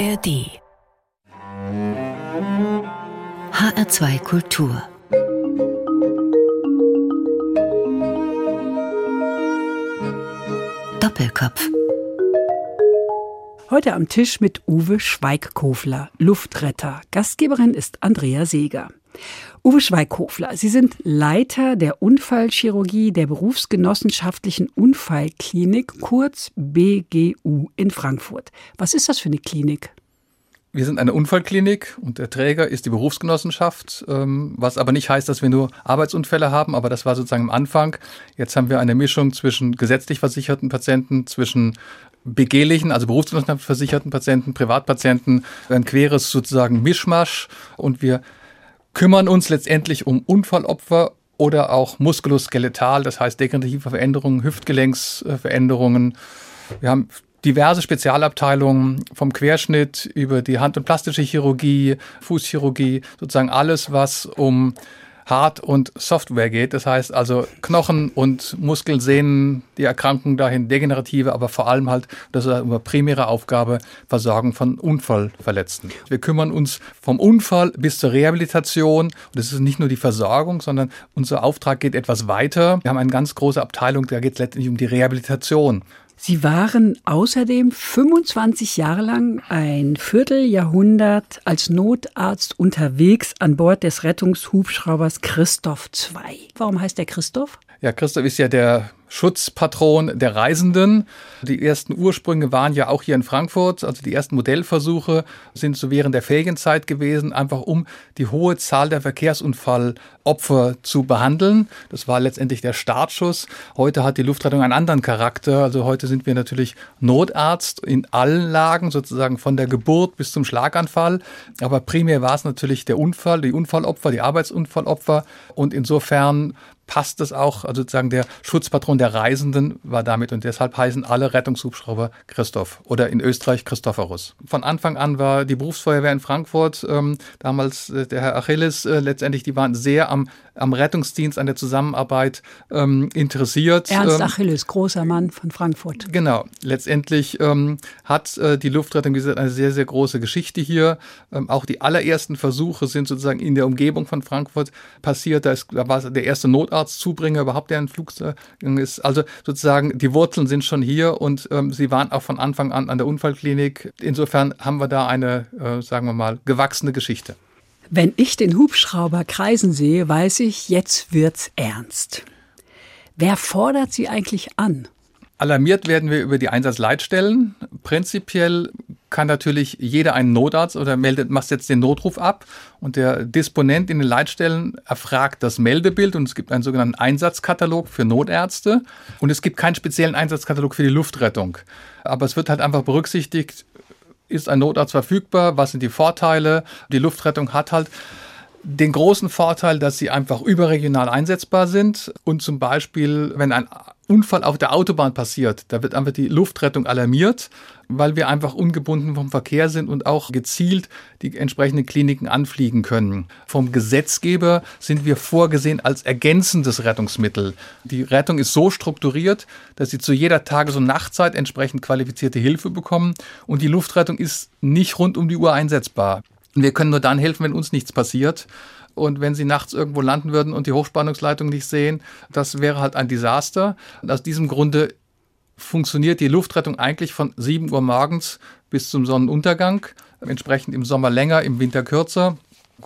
ARD HR2 Kultur Doppelkopf Heute am Tisch mit Uwe Schweigkofler, Luftretter. Gastgeberin ist Andrea Seeger. Uwe Schweigkofler, Sie sind Leiter der Unfallchirurgie der Berufsgenossenschaftlichen Unfallklinik, kurz BGU in Frankfurt. Was ist das für eine Klinik? Wir sind eine Unfallklinik und der Träger ist die Berufsgenossenschaft, ähm, was aber nicht heißt, dass wir nur Arbeitsunfälle haben, aber das war sozusagen am Anfang. Jetzt haben wir eine Mischung zwischen gesetzlich versicherten Patienten, zwischen begehlichen, also berufsgenossenschaftsversicherten Patienten, Privatpatienten, ein queres sozusagen Mischmasch und wir kümmern uns letztendlich um Unfallopfer oder auch muskuloskeletal, das heißt degenerative Veränderungen, Hüftgelenksveränderungen. Wir haben diverse Spezialabteilungen vom Querschnitt über die Hand- und plastische Chirurgie, Fußchirurgie, sozusagen alles, was um Hard- und Software geht. Das heißt also Knochen und Muskeln, Sehnen, die Erkrankung dahin, degenerative, aber vor allem halt, das ist eine primäre Aufgabe, Versorgung von Unfallverletzten. Wir kümmern uns vom Unfall bis zur Rehabilitation. Und das ist nicht nur die Versorgung, sondern unser Auftrag geht etwas weiter. Wir haben eine ganz große Abteilung, da geht es letztendlich um die Rehabilitation. Sie waren außerdem 25 Jahre lang ein Vierteljahrhundert als Notarzt unterwegs an Bord des Rettungshubschraubers Christoph II. Warum heißt der Christoph? Ja, Christoph ist ja der Schutzpatron der Reisenden. Die ersten Ursprünge waren ja auch hier in Frankfurt. Also die ersten Modellversuche sind so während der Ferienzeit gewesen, einfach um die hohe Zahl der Verkehrsunfallopfer zu behandeln. Das war letztendlich der Startschuss. Heute hat die Luftrettung einen anderen Charakter. Also heute sind wir natürlich Notarzt in allen Lagen, sozusagen von der Geburt bis zum Schlaganfall. Aber primär war es natürlich der Unfall, die Unfallopfer, die Arbeitsunfallopfer. Und insofern passt es auch, also sozusagen der Schutzpatron der Reisenden war damit und deshalb heißen alle Rettungshubschrauber Christoph oder in Österreich Christophorus. Von Anfang an war die Berufsfeuerwehr in Frankfurt, ähm, damals äh, der Herr Achilles, äh, letztendlich, die waren sehr am, am Rettungsdienst, an der Zusammenarbeit ähm, interessiert. Ernst ähm, Achilles, großer Mann von Frankfurt. Genau, letztendlich ähm, hat äh, die Luftrettung, wie gesagt, eine sehr, sehr große Geschichte hier. Ähm, auch die allerersten Versuche sind sozusagen in der Umgebung von Frankfurt passiert. Da, ist, da war der erste Notarztzubringer überhaupt, der ein Flug ist ist. Also sozusagen die Wurzeln sind schon hier und ähm, sie waren auch von Anfang an an der Unfallklinik. Insofern haben wir da eine, äh, sagen wir mal, gewachsene Geschichte. Wenn ich den Hubschrauber kreisen sehe, weiß ich, jetzt wird's ernst. Wer fordert sie eigentlich an? Alarmiert werden wir über die Einsatzleitstellen. Prinzipiell kann natürlich jeder einen Notarzt oder meldet, macht jetzt den Notruf ab und der Disponent in den Leitstellen erfragt das Meldebild und es gibt einen sogenannten Einsatzkatalog für Notärzte und es gibt keinen speziellen Einsatzkatalog für die Luftrettung. Aber es wird halt einfach berücksichtigt, ist ein Notarzt verfügbar, was sind die Vorteile. Die Luftrettung hat halt den großen Vorteil, dass sie einfach überregional einsetzbar sind und zum Beispiel, wenn ein Unfall auf der Autobahn passiert, da wird einfach die Luftrettung alarmiert, weil wir einfach ungebunden vom Verkehr sind und auch gezielt die entsprechenden Kliniken anfliegen können. Vom Gesetzgeber sind wir vorgesehen als ergänzendes Rettungsmittel. Die Rettung ist so strukturiert, dass sie zu jeder Tages- und Nachtzeit entsprechend qualifizierte Hilfe bekommen und die Luftrettung ist nicht rund um die Uhr einsetzbar. Wir können nur dann helfen, wenn uns nichts passiert. Und wenn sie nachts irgendwo landen würden und die Hochspannungsleitung nicht sehen, das wäre halt ein Desaster. Und aus diesem Grunde funktioniert die Luftrettung eigentlich von 7 Uhr morgens bis zum Sonnenuntergang. Entsprechend im Sommer länger, im Winter kürzer.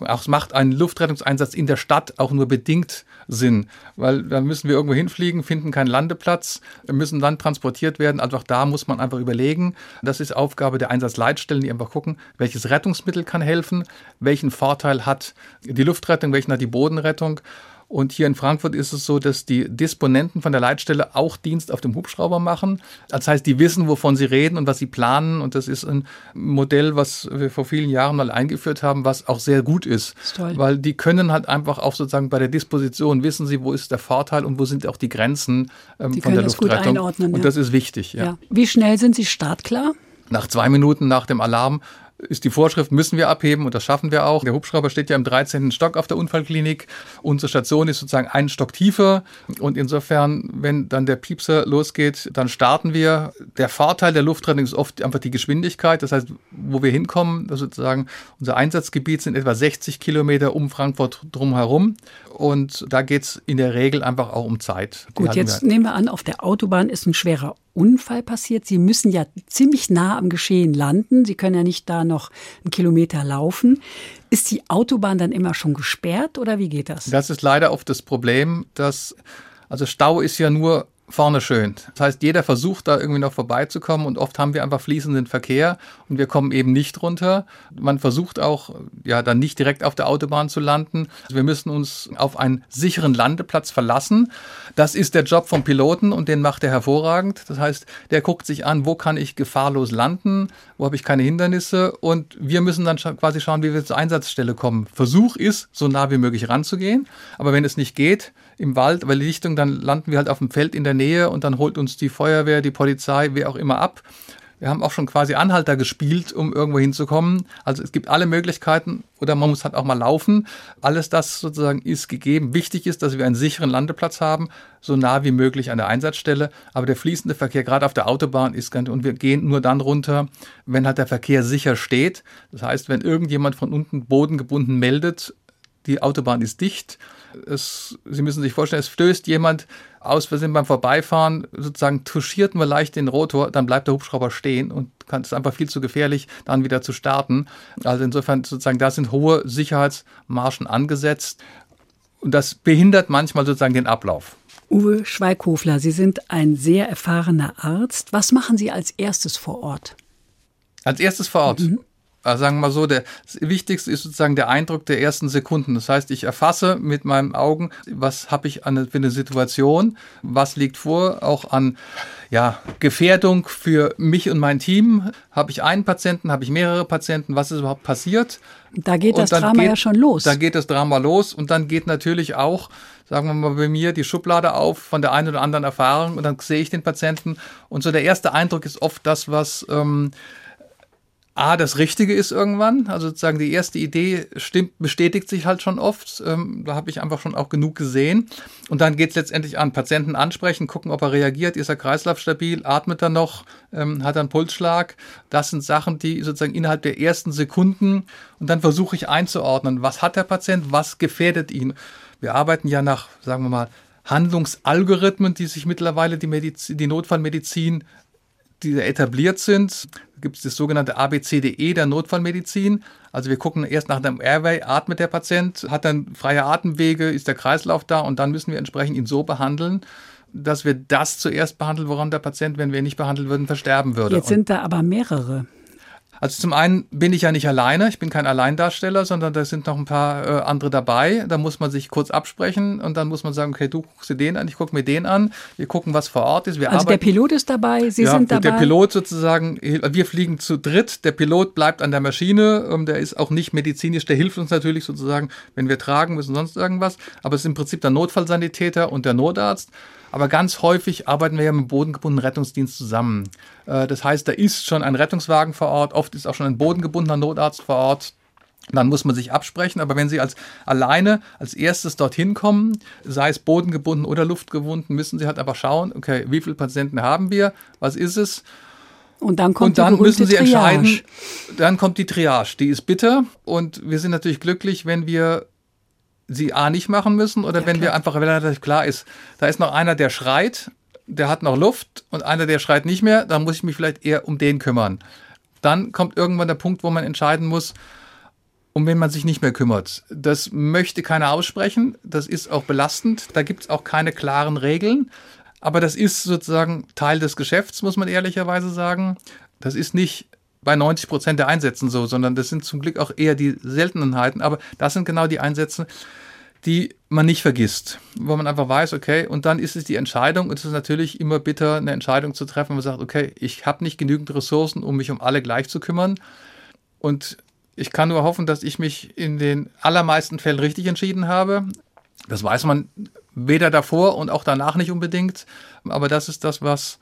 Auch macht einen Luftrettungseinsatz in der Stadt auch nur bedingt Sinn, weil da müssen wir irgendwo hinfliegen, finden keinen Landeplatz, müssen dann transportiert werden. Auch da muss man einfach überlegen. Das ist Aufgabe der Einsatzleitstellen, die einfach gucken, welches Rettungsmittel kann helfen, welchen Vorteil hat die Luftrettung, welchen hat die Bodenrettung. Und hier in Frankfurt ist es so, dass die Disponenten von der Leitstelle auch Dienst auf dem Hubschrauber machen. Das heißt, die wissen, wovon sie reden und was sie planen. Und das ist ein Modell, was wir vor vielen Jahren mal eingeführt haben, was auch sehr gut ist. ist weil die können halt einfach auch sozusagen bei der Disposition wissen sie, wo ist der Vorteil und wo sind auch die Grenzen ähm, die von der Luftrettung. und ja. das ist wichtig. Ja. ja. Wie schnell sind Sie startklar? Nach zwei Minuten nach dem Alarm ist die Vorschrift, müssen wir abheben und das schaffen wir auch. Der Hubschrauber steht ja im 13. Stock auf der Unfallklinik. Unsere Station ist sozusagen einen Stock tiefer und insofern, wenn dann der Piepser losgeht, dann starten wir. Der Vorteil der Luftrettung ist oft einfach die Geschwindigkeit. Das heißt, wo wir hinkommen, sozusagen unser Einsatzgebiet sind etwa 60 Kilometer um Frankfurt drumherum und da geht es in der Regel einfach auch um Zeit. Gut, jetzt wir. nehmen wir an, auf der Autobahn ist ein schwerer Unfall passiert. Sie müssen ja ziemlich nah am Geschehen landen. Sie können ja nicht da noch einen Kilometer laufen. Ist die Autobahn dann immer schon gesperrt oder wie geht das? Das ist leider oft das Problem, dass also Stau ist ja nur vorne schön. Das heißt, jeder versucht da irgendwie noch vorbeizukommen und oft haben wir einfach fließenden Verkehr und wir kommen eben nicht runter. Man versucht auch, ja, dann nicht direkt auf der Autobahn zu landen. Wir müssen uns auf einen sicheren Landeplatz verlassen. Das ist der Job vom Piloten und den macht er hervorragend. Das heißt, der guckt sich an, wo kann ich gefahrlos landen, wo habe ich keine Hindernisse und wir müssen dann quasi schauen, wie wir zur Einsatzstelle kommen. Versuch ist, so nah wie möglich ranzugehen, aber wenn es nicht geht, im Wald, weil die Lichtung, dann landen wir halt auf dem Feld in der Nähe und dann holt uns die Feuerwehr, die Polizei, wer auch immer ab. Wir haben auch schon quasi Anhalter gespielt, um irgendwo hinzukommen. Also es gibt alle Möglichkeiten oder man muss halt auch mal laufen. Alles das sozusagen ist gegeben. Wichtig ist, dass wir einen sicheren Landeplatz haben, so nah wie möglich an der Einsatzstelle. Aber der fließende Verkehr, gerade auf der Autobahn, ist ganz, und wir gehen nur dann runter, wenn halt der Verkehr sicher steht. Das heißt, wenn irgendjemand von unten bodengebunden meldet, die Autobahn ist dicht es, Sie müssen sich vorstellen, es stößt jemand aus Versehen beim Vorbeifahren, sozusagen touchiert nur leicht den Rotor, dann bleibt der Hubschrauber stehen und kann, es ist einfach viel zu gefährlich, dann wieder zu starten. Also insofern sozusagen, da sind hohe Sicherheitsmarschen angesetzt und das behindert manchmal sozusagen den Ablauf. Uwe Schweighofler, Sie sind ein sehr erfahrener Arzt. Was machen Sie als erstes vor Ort? Als erstes vor Ort? Mhm also sagen wir mal so, der, das Wichtigste ist sozusagen der Eindruck der ersten Sekunden. Das heißt, ich erfasse mit meinen Augen, was habe ich an, für eine Situation, was liegt vor, auch an ja, Gefährdung für mich und mein Team. Habe ich einen Patienten, habe ich mehrere Patienten, was ist überhaupt passiert? Da geht das Drama geht, ja schon los. Da geht das Drama los und dann geht natürlich auch, sagen wir mal, bei mir die Schublade auf von der einen oder anderen Erfahrung und dann sehe ich den Patienten und so der erste Eindruck ist oft das, was ähm, A, das Richtige ist irgendwann. Also sozusagen die erste Idee stimmt, bestätigt sich halt schon oft. Ähm, da habe ich einfach schon auch genug gesehen. Und dann geht es letztendlich an Patienten ansprechen, gucken, ob er reagiert, ist er Kreislauf stabil, atmet er noch, ähm, hat er einen Pulsschlag. Das sind Sachen, die sozusagen innerhalb der ersten Sekunden und dann versuche ich einzuordnen, was hat der Patient, was gefährdet ihn. Wir arbeiten ja nach, sagen wir mal, Handlungsalgorithmen, die sich mittlerweile die, Medizin, die Notfallmedizin die etabliert sind, gibt es das sogenannte ABCDE der Notfallmedizin. Also wir gucken erst nach dem Airway, atmet der Patient, hat dann freie Atemwege, ist der Kreislauf da und dann müssen wir entsprechend ihn so behandeln, dass wir das zuerst behandeln, woran der Patient, wenn wir ihn nicht behandeln würden, versterben würde. Jetzt sind da aber mehrere. Also zum einen bin ich ja nicht alleine, ich bin kein Alleindarsteller, sondern da sind noch ein paar äh, andere dabei. Da muss man sich kurz absprechen und dann muss man sagen, okay, du guckst dir den an, ich gucke mir den an. Wir gucken, was vor Ort ist. Wir also arbeiten. der Pilot ist dabei, Sie ja, sind dabei. Der Pilot sozusagen, wir fliegen zu dritt. Der Pilot bleibt an der Maschine, ähm, der ist auch nicht medizinisch, der hilft uns natürlich sozusagen, wenn wir tragen müssen, sonst irgendwas. Aber es ist im Prinzip der Notfallsanitäter und der Notarzt. Aber ganz häufig arbeiten wir ja mit dem bodengebundenen Rettungsdienst zusammen. Äh, das heißt, da ist schon ein Rettungswagen vor Ort, oft ist auch schon ein bodengebundener Notarzt vor Ort. Dann muss man sich absprechen, aber wenn Sie als alleine als erstes dorthin kommen, sei es bodengebunden oder luftgebunden, müssen Sie halt aber schauen, okay, wie viele Patienten haben wir, was ist es? Und dann kommt und dann müssen Sie Triage. entscheiden, dann kommt die Triage, die ist bitter und wir sind natürlich glücklich, wenn wir sie A nicht machen müssen oder ja, wenn klar. wir einfach relativ klar ist, da ist noch einer, der schreit, der hat noch Luft und einer, der schreit nicht mehr, dann muss ich mich vielleicht eher um den kümmern. Dann kommt irgendwann der Punkt, wo man entscheiden muss, um wen man sich nicht mehr kümmert. Das möchte keiner aussprechen, das ist auch belastend, da gibt es auch keine klaren Regeln, aber das ist sozusagen Teil des Geschäfts, muss man ehrlicherweise sagen. Das ist nicht bei 90 Prozent der Einsätzen so, sondern das sind zum Glück auch eher die Seltenheiten. Aber das sind genau die Einsätze, die man nicht vergisst, wo man einfach weiß, okay, und dann ist es die Entscheidung, und es ist natürlich immer bitter, eine Entscheidung zu treffen, wo man sagt, okay, ich habe nicht genügend Ressourcen, um mich um alle gleich zu kümmern. Und ich kann nur hoffen, dass ich mich in den allermeisten Fällen richtig entschieden habe. Das weiß man weder davor und auch danach nicht unbedingt. Aber das ist das, was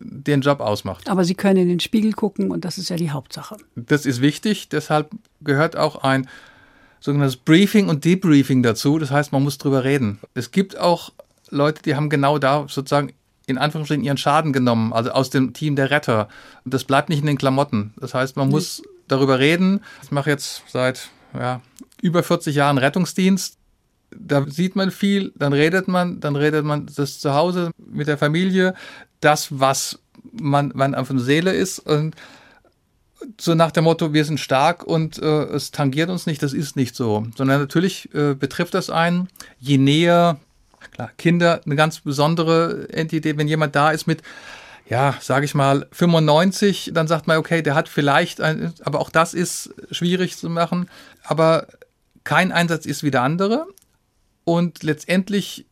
den Job ausmacht. Aber Sie können in den Spiegel gucken und das ist ja die Hauptsache. Das ist wichtig, deshalb gehört auch ein sogenanntes Briefing und Debriefing dazu. Das heißt, man muss drüber reden. Es gibt auch Leute, die haben genau da sozusagen in Anführungsstrichen ihren Schaden genommen, also aus dem Team der Retter. Das bleibt nicht in den Klamotten. Das heißt, man muss darüber reden. Ich mache jetzt seit ja, über 40 Jahren Rettungsdienst. Da sieht man viel, dann redet man, dann redet man das zu Hause mit der Familie, das, was man, man auf der Seele ist und so nach dem Motto, wir sind stark und äh, es tangiert uns nicht, das ist nicht so. Sondern natürlich äh, betrifft das einen, je näher Klar, Kinder eine ganz besondere Entität. Wenn jemand da ist mit, ja, sage ich mal, 95, dann sagt man, okay, der hat vielleicht, ein, aber auch das ist schwierig zu machen. Aber kein Einsatz ist wie der andere. Und letztendlich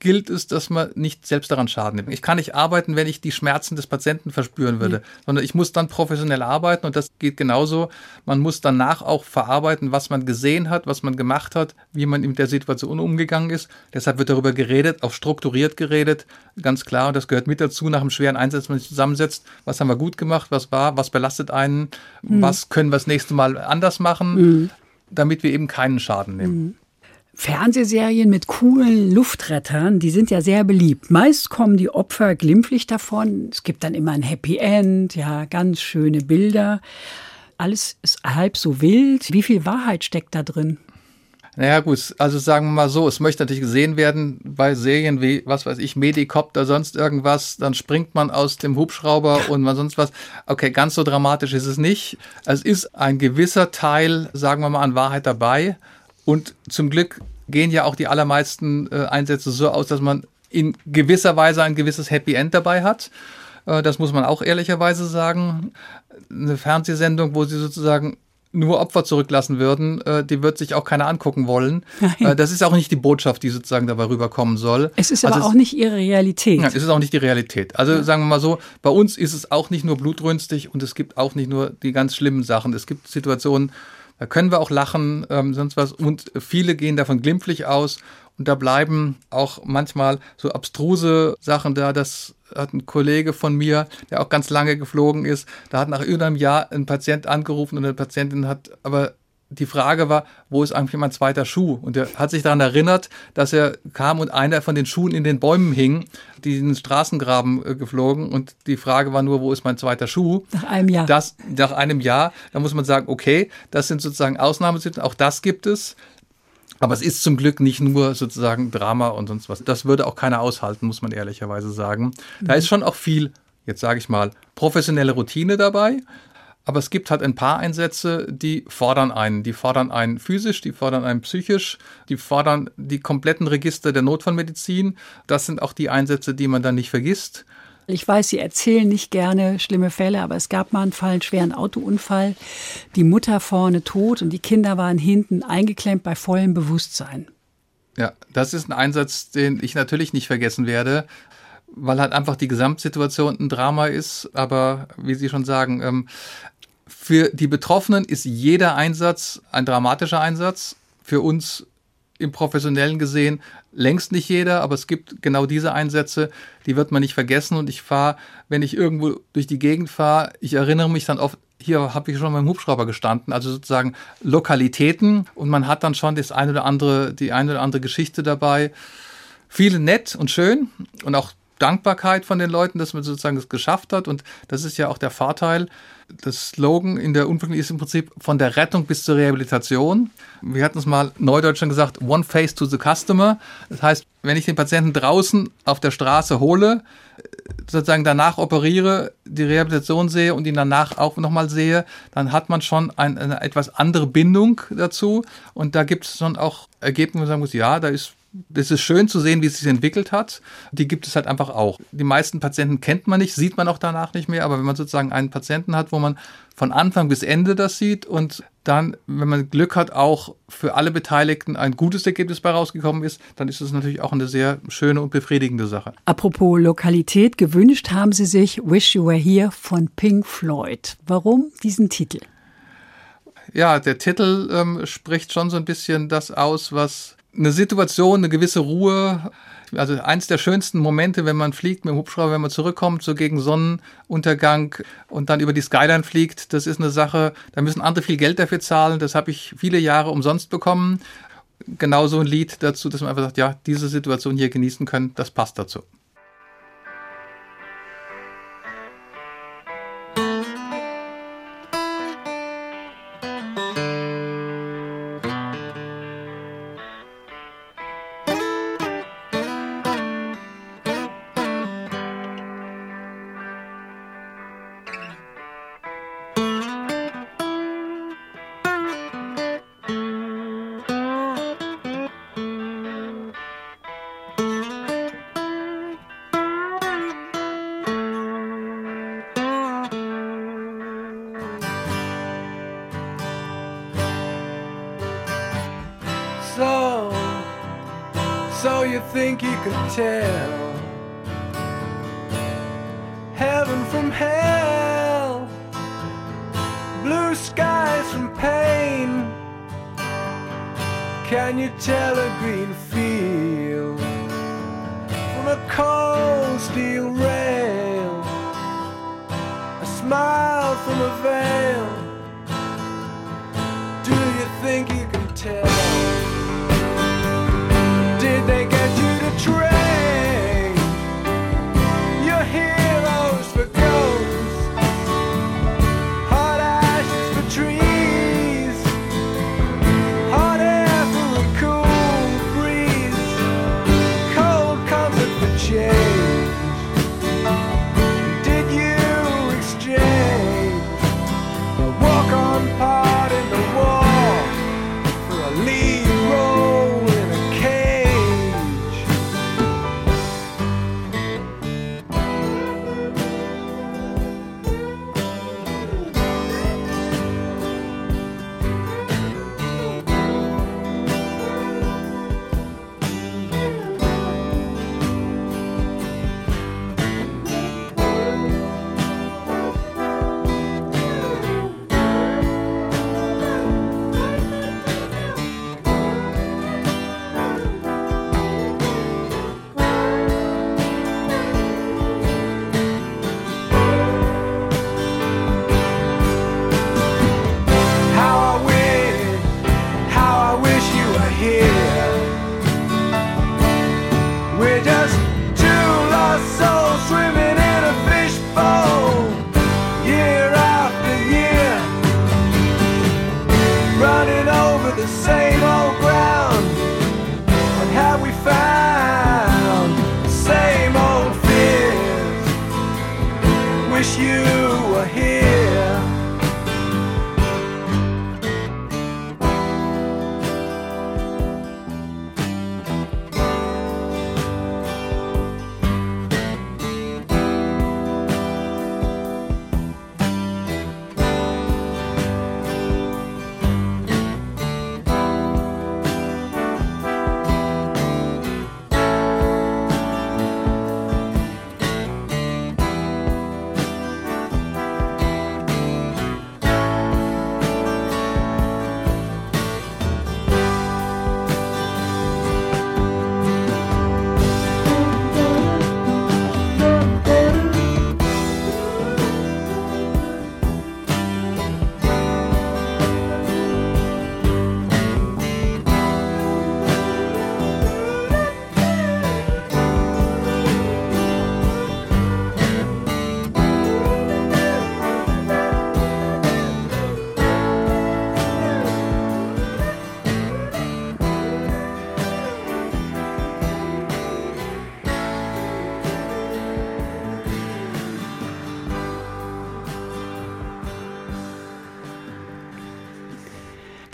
gilt es, dass man nicht selbst daran Schaden nimmt. Ich kann nicht arbeiten, wenn ich die Schmerzen des Patienten verspüren würde, mhm. sondern ich muss dann professionell arbeiten und das geht genauso. Man muss danach auch verarbeiten, was man gesehen hat, was man gemacht hat, wie man mit der Situation umgegangen ist. Deshalb wird darüber geredet, auch strukturiert geredet, ganz klar. Und das gehört mit dazu nach einem schweren Einsatz, wenn man sich zusammensetzt. Was haben wir gut gemacht? Was war? Was belastet einen? Mhm. Was können wir das nächste Mal anders machen? Mhm. damit wir eben keinen Schaden nehmen. Fernsehserien mit coolen Luftrettern, die sind ja sehr beliebt. Meist kommen die Opfer glimpflich davon. Es gibt dann immer ein Happy End, ja, ganz schöne Bilder. Alles ist halb so wild. Wie viel Wahrheit steckt da drin? Naja, gut, also sagen wir mal so, es möchte natürlich gesehen werden bei Serien wie, was weiß ich, Medikopter, sonst irgendwas, dann springt man aus dem Hubschrauber und man sonst was. Okay, ganz so dramatisch ist es nicht. Es ist ein gewisser Teil, sagen wir mal, an Wahrheit dabei. Und zum Glück gehen ja auch die allermeisten äh, Einsätze so aus, dass man in gewisser Weise ein gewisses Happy End dabei hat. Äh, das muss man auch ehrlicherweise sagen. Eine Fernsehsendung, wo sie sozusagen nur Opfer zurücklassen würden, äh, die wird sich auch keiner angucken wollen. Nein. Äh, das ist auch nicht die Botschaft, die sozusagen dabei rüberkommen soll. Es ist also aber auch nicht ihre Realität. Nein, es ist auch nicht die Realität. Also ja. sagen wir mal so, bei uns ist es auch nicht nur blutrünstig und es gibt auch nicht nur die ganz schlimmen Sachen. Es gibt Situationen, da können wir auch lachen, ähm, sonst was. Und viele gehen davon glimpflich aus. Und da bleiben auch manchmal so abstruse Sachen da. Das hat ein Kollege von mir, der auch ganz lange geflogen ist, da hat nach über einem Jahr ein Patient angerufen und eine Patientin hat aber die Frage war, wo ist eigentlich mein zweiter Schuh? Und er hat sich daran erinnert, dass er kam und einer von den Schuhen in den Bäumen hing, die in den Straßengraben äh, geflogen. Und die Frage war nur, wo ist mein zweiter Schuh? Nach einem Jahr. Das, nach einem Jahr. Da muss man sagen, okay, das sind sozusagen Ausnahmesituationen. Auch das gibt es. Aber es ist zum Glück nicht nur sozusagen Drama und sonst was. Das würde auch keiner aushalten, muss man ehrlicherweise sagen. Da mhm. ist schon auch viel, jetzt sage ich mal, professionelle Routine dabei. Aber es gibt halt ein paar Einsätze, die fordern einen. Die fordern einen physisch, die fordern einen psychisch, die fordern die kompletten Register der Notfallmedizin. Das sind auch die Einsätze, die man dann nicht vergisst. Ich weiß, Sie erzählen nicht gerne schlimme Fälle, aber es gab mal einen Fall, einen schweren Autounfall. Die Mutter vorne tot und die Kinder waren hinten eingeklemmt bei vollem Bewusstsein. Ja, das ist ein Einsatz, den ich natürlich nicht vergessen werde, weil halt einfach die Gesamtsituation ein Drama ist. Aber wie Sie schon sagen, ähm, für die Betroffenen ist jeder Einsatz ein dramatischer Einsatz. Für uns im Professionellen gesehen längst nicht jeder, aber es gibt genau diese Einsätze, die wird man nicht vergessen. Und ich fahre, wenn ich irgendwo durch die Gegend fahre, ich erinnere mich dann oft, hier habe ich schon beim Hubschrauber gestanden, also sozusagen Lokalitäten und man hat dann schon das eine oder andere, die eine oder andere Geschichte dabei. Viele nett und schön und auch Dankbarkeit von den Leuten, dass man sozusagen das geschafft hat. Und das ist ja auch der Vorteil. Das Slogan in der Unfallklinik ist im Prinzip von der Rettung bis zur Rehabilitation. Wir hatten es mal neudeutsch schon gesagt, one face to the customer. Das heißt, wenn ich den Patienten draußen auf der Straße hole, sozusagen danach operiere, die Rehabilitation sehe und ihn danach auch nochmal sehe, dann hat man schon ein, eine etwas andere Bindung dazu. Und da gibt es schon auch Ergebnisse, wo man sagen muss, ja, da ist das ist schön zu sehen, wie es sich entwickelt hat. Die gibt es halt einfach auch. Die meisten Patienten kennt man nicht, sieht man auch danach nicht mehr, aber wenn man sozusagen einen Patienten hat, wo man von Anfang bis Ende das sieht und dann, wenn man Glück hat, auch für alle Beteiligten ein gutes Ergebnis bei rausgekommen ist, dann ist es natürlich auch eine sehr schöne und befriedigende Sache. Apropos Lokalität, gewünscht haben Sie sich Wish You Were Here von Pink Floyd. Warum diesen Titel? Ja, der Titel ähm, spricht schon so ein bisschen das aus, was eine Situation, eine gewisse Ruhe. Also eins der schönsten Momente, wenn man fliegt mit dem Hubschrauber, wenn man zurückkommt, so gegen Sonnenuntergang und dann über die Skyline fliegt, das ist eine Sache, da müssen andere viel Geld dafür zahlen. Das habe ich viele Jahre umsonst bekommen. Genau so ein Lied dazu, dass man einfach sagt, ja, diese Situation hier genießen können, das passt dazu.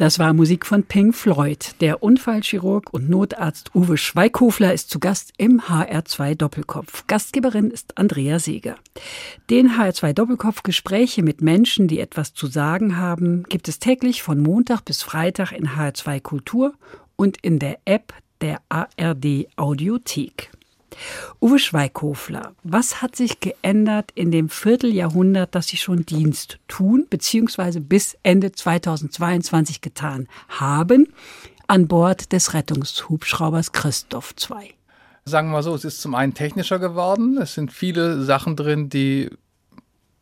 Das war Musik von Pink Floyd. Der Unfallchirurg und Notarzt Uwe Schweighofler ist zu Gast im HR2 Doppelkopf. Gastgeberin ist Andrea Seeger. Den HR2 Doppelkopf Gespräche mit Menschen, die etwas zu sagen haben, gibt es täglich von Montag bis Freitag in HR2 Kultur und in der App der ARD Audiothek. Uwe Schweighofler, was hat sich geändert in dem Vierteljahrhundert, das Sie schon Dienst tun, beziehungsweise bis Ende 2022 getan haben, an Bord des Rettungshubschraubers Christoph 2? Sagen wir mal so, es ist zum einen technischer geworden. Es sind viele Sachen drin, die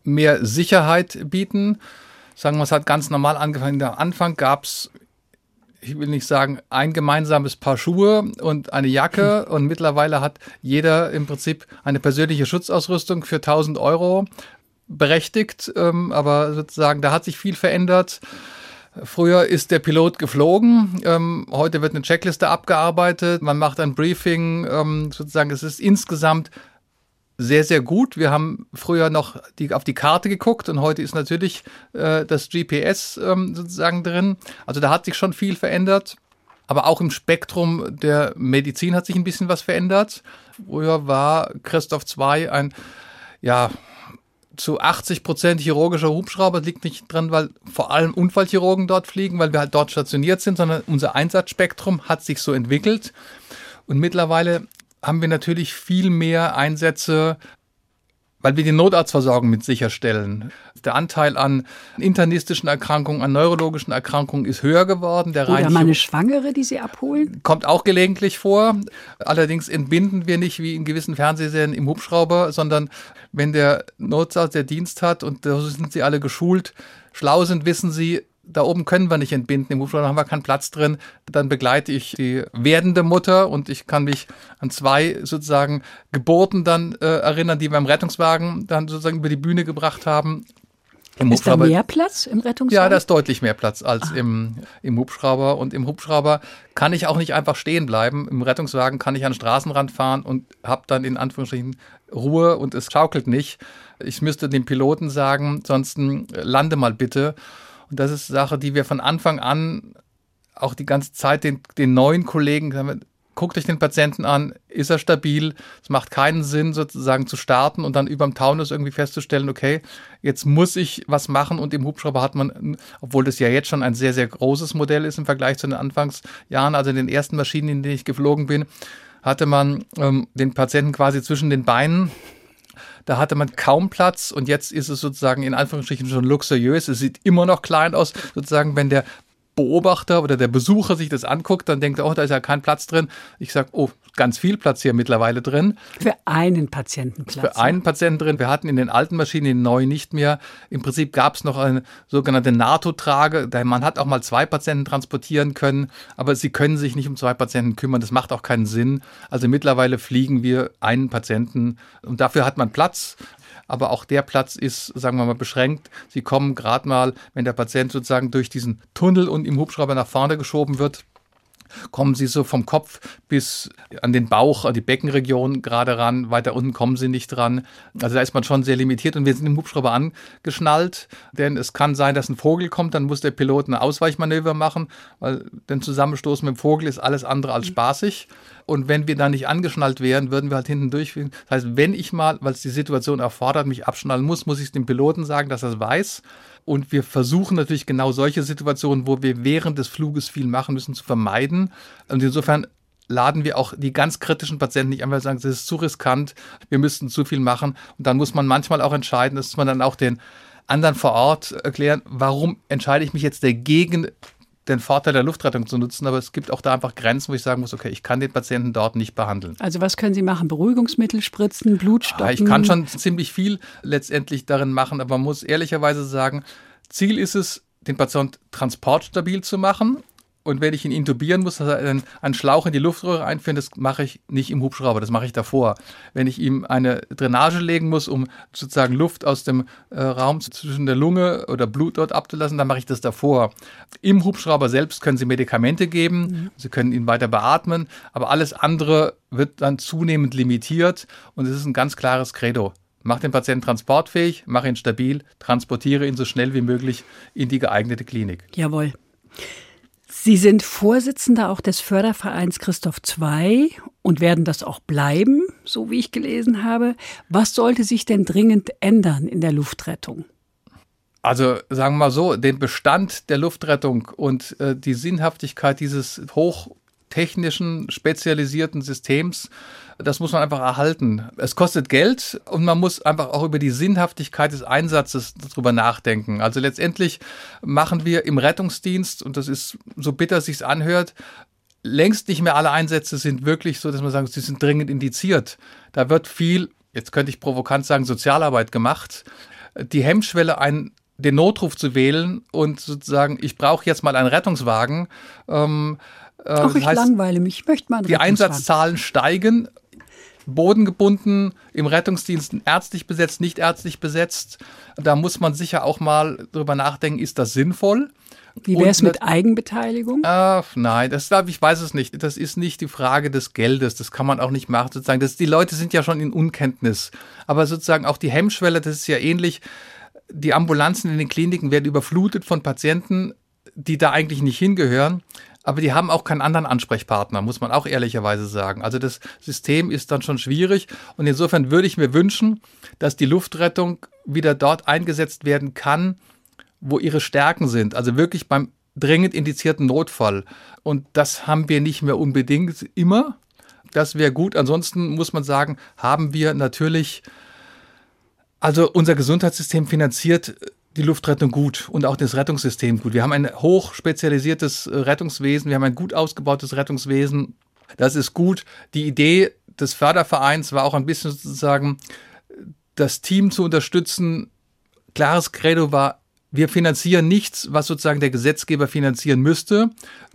mehr Sicherheit bieten. Sagen wir, es hat ganz normal angefangen. Am Anfang gab es, ich will nicht sagen, ein gemeinsames Paar Schuhe und eine Jacke. Und mittlerweile hat jeder im Prinzip eine persönliche Schutzausrüstung für 1000 Euro berechtigt. Ähm, aber sozusagen, da hat sich viel verändert. Früher ist der Pilot geflogen, ähm, heute wird eine Checkliste abgearbeitet, man macht ein Briefing, ähm, sozusagen, es ist insgesamt sehr, sehr gut. Wir haben früher noch die, auf die Karte geguckt und heute ist natürlich äh, das GPS ähm, sozusagen drin. Also da hat sich schon viel verändert. Aber auch im Spektrum der Medizin hat sich ein bisschen was verändert. Früher war Christoph II ein, ja, zu 80 Prozent chirurgischer Hubschrauber. Das liegt nicht dran, weil vor allem Unfallchirurgen dort fliegen, weil wir halt dort stationiert sind, sondern unser Einsatzspektrum hat sich so entwickelt. Und mittlerweile haben wir natürlich viel mehr Einsätze, weil wir die Notarztversorgung mit sicherstellen. Der Anteil an internistischen Erkrankungen, an neurologischen Erkrankungen ist höher geworden. Der Oder meine Schwangere, die Sie abholen? Kommt auch gelegentlich vor. Allerdings entbinden wir nicht wie in gewissen Fernsehserien im Hubschrauber, sondern wenn der Notarzt der Dienst hat und da sind sie alle geschult, schlau sind, wissen sie, da oben können wir nicht entbinden, im Hubschrauber haben wir keinen Platz drin. Dann begleite ich die werdende Mutter und ich kann mich an zwei sozusagen Geburten dann äh, erinnern, die wir im Rettungswagen dann sozusagen über die Bühne gebracht haben. Im ist da mehr Platz im Rettungswagen? Ja, da ist deutlich mehr Platz als im, im Hubschrauber. Und im Hubschrauber kann ich auch nicht einfach stehen bleiben. Im Rettungswagen kann ich an den Straßenrand fahren und habe dann in Anführungsstrichen Ruhe und es schaukelt nicht. Ich müsste dem Piloten sagen, sonst lande mal bitte. Und das ist Sache, die wir von Anfang an auch die ganze Zeit den, den neuen Kollegen, guckt euch den Patienten an, ist er stabil? Es macht keinen Sinn, sozusagen zu starten und dann überm Taunus irgendwie festzustellen, okay, jetzt muss ich was machen und im Hubschrauber hat man, obwohl das ja jetzt schon ein sehr, sehr großes Modell ist im Vergleich zu den Anfangsjahren, also in den ersten Maschinen, in denen ich geflogen bin, hatte man ähm, den Patienten quasi zwischen den Beinen da hatte man kaum Platz und jetzt ist es sozusagen in Anführungsstrichen schon luxuriös. Es sieht immer noch klein aus, sozusagen, wenn der Beobachter oder der Besucher sich das anguckt, dann denkt er, oh, da ist ja kein Platz drin. Ich sage, oh, ganz viel Platz hier mittlerweile drin. Für einen Patientenplatz. Für einen Patienten drin. Wir hatten in den alten Maschinen, in den neuen nicht mehr. Im Prinzip gab es noch eine sogenannte NATO-Trage. Man hat auch mal zwei Patienten transportieren können, aber sie können sich nicht um zwei Patienten kümmern. Das macht auch keinen Sinn. Also mittlerweile fliegen wir einen Patienten und dafür hat man Platz aber auch der Platz ist, sagen wir mal, beschränkt. Sie kommen gerade mal, wenn der Patient sozusagen durch diesen Tunnel und im Hubschrauber nach vorne geschoben wird, kommen sie so vom Kopf bis an den Bauch, an die Beckenregion gerade ran. Weiter unten kommen sie nicht dran. Also da ist man schon sehr limitiert und wir sind im Hubschrauber angeschnallt, denn es kann sein, dass ein Vogel kommt, dann muss der Pilot ein Ausweichmanöver machen, weil den Zusammenstoß mit dem Vogel ist alles andere als spaßig. Und wenn wir da nicht angeschnallt wären, würden wir halt hinten durchfliegen. Das heißt, wenn ich mal, weil es die Situation erfordert, mich abschnallen muss, muss ich es dem Piloten sagen, dass er es weiß. Und wir versuchen natürlich genau solche Situationen, wo wir während des Fluges viel machen müssen, zu vermeiden. Und insofern laden wir auch die ganz kritischen Patienten nicht einfach sagen, das ist zu riskant, wir müssten zu viel machen. Und dann muss man manchmal auch entscheiden, dass man dann auch den anderen vor Ort erklären, warum entscheide ich mich jetzt dagegen, den Vorteil der Luftrettung zu nutzen, aber es gibt auch da einfach Grenzen, wo ich sagen muss, okay, ich kann den Patienten dort nicht behandeln. Also was können Sie machen? Beruhigungsmittel spritzen, Blut stoppen? Ja, ich kann schon ziemlich viel letztendlich darin machen, aber man muss ehrlicherweise sagen, Ziel ist es, den Patienten transportstabil zu machen und wenn ich ihn intubieren muss, einen, einen Schlauch in die Luftröhre einführen, das mache ich nicht im Hubschrauber, das mache ich davor. Wenn ich ihm eine Drainage legen muss, um sozusagen Luft aus dem äh, Raum zwischen der Lunge oder Blut dort abzulassen, dann mache ich das davor. Im Hubschrauber selbst können Sie Medikamente geben, mhm. Sie können ihn weiter beatmen, aber alles andere wird dann zunehmend limitiert und es ist ein ganz klares Credo. Mach den Patienten transportfähig, mach ihn stabil, transportiere ihn so schnell wie möglich in die geeignete Klinik. Jawohl. Sie sind Vorsitzender auch des Fördervereins Christoph II und werden das auch bleiben, so wie ich gelesen habe. Was sollte sich denn dringend ändern in der Luftrettung? Also sagen wir mal so, den Bestand der Luftrettung und äh, die Sinnhaftigkeit dieses hoch hochtechnischen, spezialisierten Systems. Das muss man einfach erhalten. Es kostet Geld und man muss einfach auch über die Sinnhaftigkeit des Einsatzes darüber nachdenken. Also letztendlich machen wir im Rettungsdienst, und das ist so bitter sich's anhört, längst nicht mehr alle Einsätze sind wirklich so, dass man sagt, sie sind dringend indiziert. Da wird viel, jetzt könnte ich provokant sagen, Sozialarbeit gemacht. Die Hemmschwelle, einen, den Notruf zu wählen und sozusagen, ich brauche jetzt mal einen Rettungswagen. Ähm, äh, Ach, ich heißt, langweile mich, ich möchte mal einen Die Einsatzzahlen steigen bodengebunden, im Rettungsdienst ärztlich besetzt, nicht ärztlich besetzt. Da muss man sicher auch mal drüber nachdenken, ist das sinnvoll? Wie wäre es mit Eigenbeteiligung? Äh, nein, das glaube ich weiß es nicht. Das ist nicht die Frage des Geldes. Das kann man auch nicht machen. Sozusagen, das, die Leute sind ja schon in Unkenntnis. Aber sozusagen auch die Hemmschwelle, das ist ja ähnlich. Die Ambulanzen in den Kliniken werden überflutet von Patienten, die da eigentlich nicht hingehören aber die haben auch keinen anderen Ansprechpartner, muss man auch ehrlicherweise sagen. Also das System ist dann schon schwierig und insofern würde ich mir wünschen, dass die Luftrettung wieder dort eingesetzt werden kann, wo ihre Stärken sind. Also wirklich beim dringend indizierten Notfall. Und das haben wir nicht mehr unbedingt immer. Das wäre gut. Ansonsten muss man sagen, haben wir natürlich, also unser Gesundheitssystem finanziert die Luftrettung gut und auch das Rettungssystem gut. Wir haben ein hoch spezialisiertes äh, Rettungswesen, wir haben ein gut ausgebautes Rettungswesen. Das ist gut. Die Idee des Fördervereins war auch ein bisschen sozusagen, das Team zu unterstützen. Klares Credo war, wir finanzieren nichts, was sozusagen der Gesetzgeber finanzieren müsste.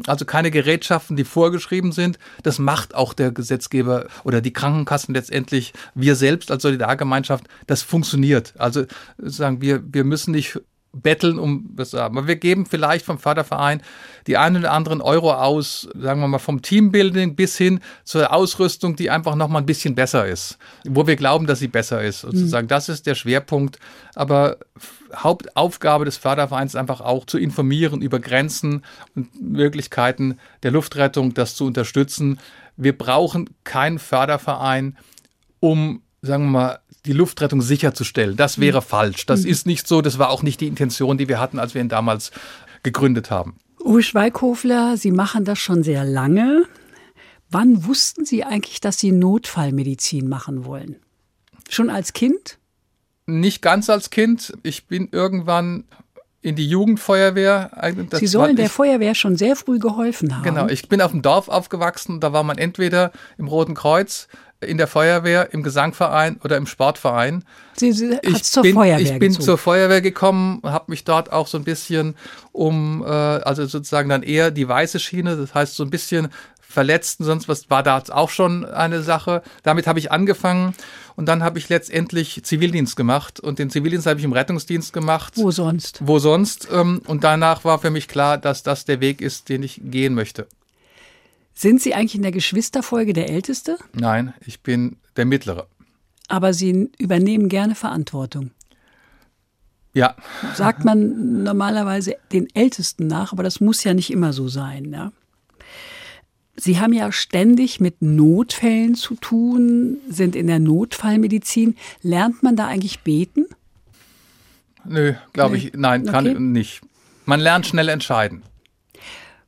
Also keine Gerätschaften, die vorgeschrieben sind. Das macht auch der Gesetzgeber oder die Krankenkassen letztendlich. Wir selbst als Solidargemeinschaft, das funktioniert. Also sagen wir, wir müssen nicht betteln um was haben. Aber wir geben vielleicht vom Förderverein die einen oder anderen Euro aus, sagen wir mal vom Teambuilding bis hin zur Ausrüstung, die einfach noch mal ein bisschen besser ist, wo wir glauben, dass sie besser ist. Sozusagen, mhm. das ist der Schwerpunkt. Aber Hauptaufgabe des Fördervereins ist einfach auch zu informieren über Grenzen und Möglichkeiten der Luftrettung, das zu unterstützen. Wir brauchen keinen Förderverein, um, sagen wir mal, die Luftrettung sicherzustellen. Das wäre mhm. falsch. Das mhm. ist nicht so. Das war auch nicht die Intention, die wir hatten, als wir ihn damals gegründet haben. Uwe Schweighofler, Sie machen das schon sehr lange. Wann wussten Sie eigentlich, dass Sie Notfallmedizin machen wollen? Schon als Kind? Nicht ganz als Kind. Ich bin irgendwann in die Jugendfeuerwehr. Das Sie sollen der Feuerwehr schon sehr früh geholfen haben. Genau, ich bin auf dem Dorf aufgewachsen, da war man entweder im Roten Kreuz in der Feuerwehr, im Gesangverein oder im Sportverein. Sie, Sie ich zur bin, Feuerwehr Ich bin gezogen. zur Feuerwehr gekommen, habe mich dort auch so ein bisschen um, äh, also sozusagen dann eher die weiße Schiene, das heißt so ein bisschen Verletzten, sonst was war da auch schon eine Sache. Damit habe ich angefangen und dann habe ich letztendlich Zivildienst gemacht und den Zivildienst habe ich im Rettungsdienst gemacht. Wo sonst? Wo sonst? Ähm, und danach war für mich klar, dass das der Weg ist, den ich gehen möchte. Sind Sie eigentlich in der Geschwisterfolge der Älteste? Nein, ich bin der Mittlere. Aber Sie übernehmen gerne Verantwortung. Ja. Sagt man normalerweise den Ältesten nach, aber das muss ja nicht immer so sein. Ja? Sie haben ja ständig mit Notfällen zu tun, sind in der Notfallmedizin. Lernt man da eigentlich beten? Nö, glaube ich, nein, kann okay. nicht. Man lernt schnell entscheiden.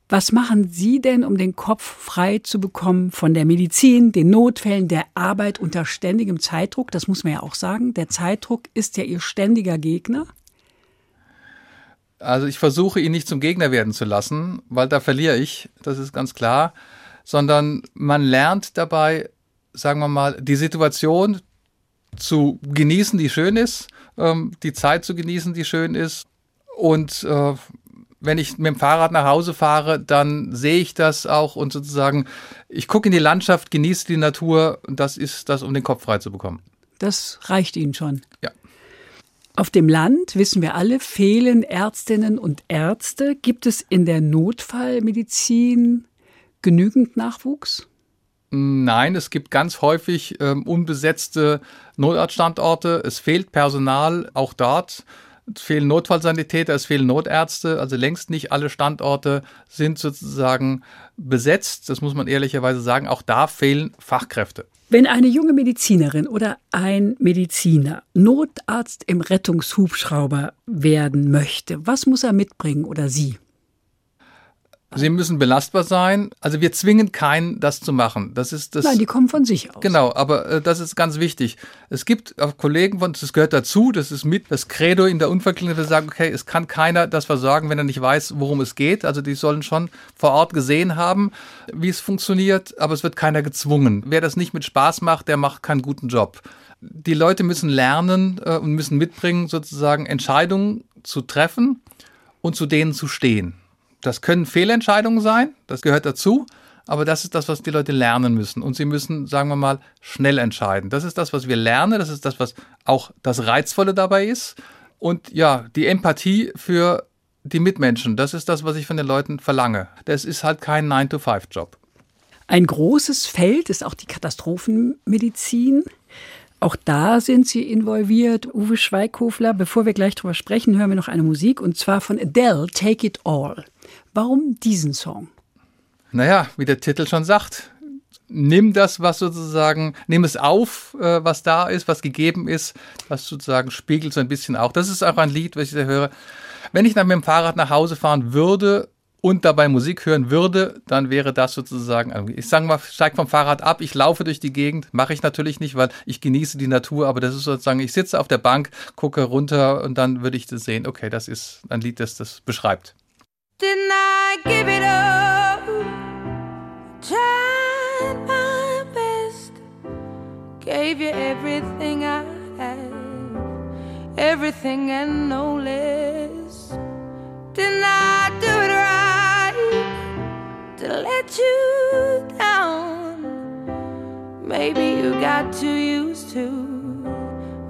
Was machen Sie denn, um den Kopf frei zu bekommen von der Medizin, den Notfällen, der Arbeit unter ständigem Zeitdruck? Das muss man ja auch sagen. Der Zeitdruck ist ja Ihr ständiger Gegner. Also ich versuche ihn nicht zum Gegner werden zu lassen, weil da verliere ich, das ist ganz klar, sondern man lernt dabei, sagen wir mal, die Situation zu genießen, die schön ist, ähm, die Zeit zu genießen, die schön ist und äh, wenn ich mit dem Fahrrad nach Hause fahre, dann sehe ich das auch und sozusagen, ich gucke in die Landschaft, genieße die Natur und das ist das, um den Kopf frei zu bekommen. Das reicht Ihnen schon. Ja. Auf dem Land, wissen wir alle, fehlen Ärztinnen und Ärzte. Gibt es in der Notfallmedizin genügend Nachwuchs? Nein, es gibt ganz häufig ähm, unbesetzte Notarztstandorte. Es fehlt Personal auch dort. Es fehlen Notfallsanitäter, es fehlen Notärzte. Also längst nicht alle Standorte sind sozusagen besetzt. Das muss man ehrlicherweise sagen. Auch da fehlen Fachkräfte. Wenn eine junge Medizinerin oder ein Mediziner Notarzt im Rettungshubschrauber werden möchte, was muss er mitbringen oder sie? Sie müssen belastbar sein. Also wir zwingen keinen, das zu machen. Das ist das. Nein, die kommen von sich aus. Genau, aber äh, das ist ganz wichtig. Es gibt auch Kollegen von, das gehört dazu, das ist mit das Credo in der wir sagen, okay, es kann keiner das versorgen, wenn er nicht weiß, worum es geht. Also die sollen schon vor Ort gesehen haben, wie es funktioniert, aber es wird keiner gezwungen. Wer das nicht mit Spaß macht, der macht keinen guten Job. Die Leute müssen lernen äh, und müssen mitbringen, sozusagen Entscheidungen zu treffen und zu denen zu stehen. Das können Fehlentscheidungen sein, das gehört dazu, aber das ist das, was die Leute lernen müssen. Und sie müssen, sagen wir mal, schnell entscheiden. Das ist das, was wir lernen, das ist das, was auch das Reizvolle dabei ist. Und ja, die Empathie für die Mitmenschen, das ist das, was ich von den Leuten verlange. Das ist halt kein 9-to-5-Job. Ein großes Feld ist auch die Katastrophenmedizin. Auch da sind Sie involviert, Uwe Schweighöfler. Bevor wir gleich drüber sprechen, hören wir noch eine Musik und zwar von Adele, Take It All. Warum diesen Song? Naja, wie der Titel schon sagt, nimm das, was sozusagen, nimm es auf, äh, was da ist, was gegeben ist, was sozusagen spiegelt so ein bisschen auch. Das ist auch ein Lied, was ich da höre. Wenn ich dann mit dem Fahrrad nach Hause fahren würde und dabei Musik hören würde, dann wäre das sozusagen, ich sage mal, steig vom Fahrrad ab, ich laufe durch die Gegend, mache ich natürlich nicht, weil ich genieße die Natur, aber das ist sozusagen, ich sitze auf der Bank, gucke runter und dann würde ich das sehen, okay, das ist ein Lied, das das beschreibt. Didn't I give it up? Tried my best, gave you everything I have, everything and no less. Didn't I do it right to let you down? Maybe you got too used to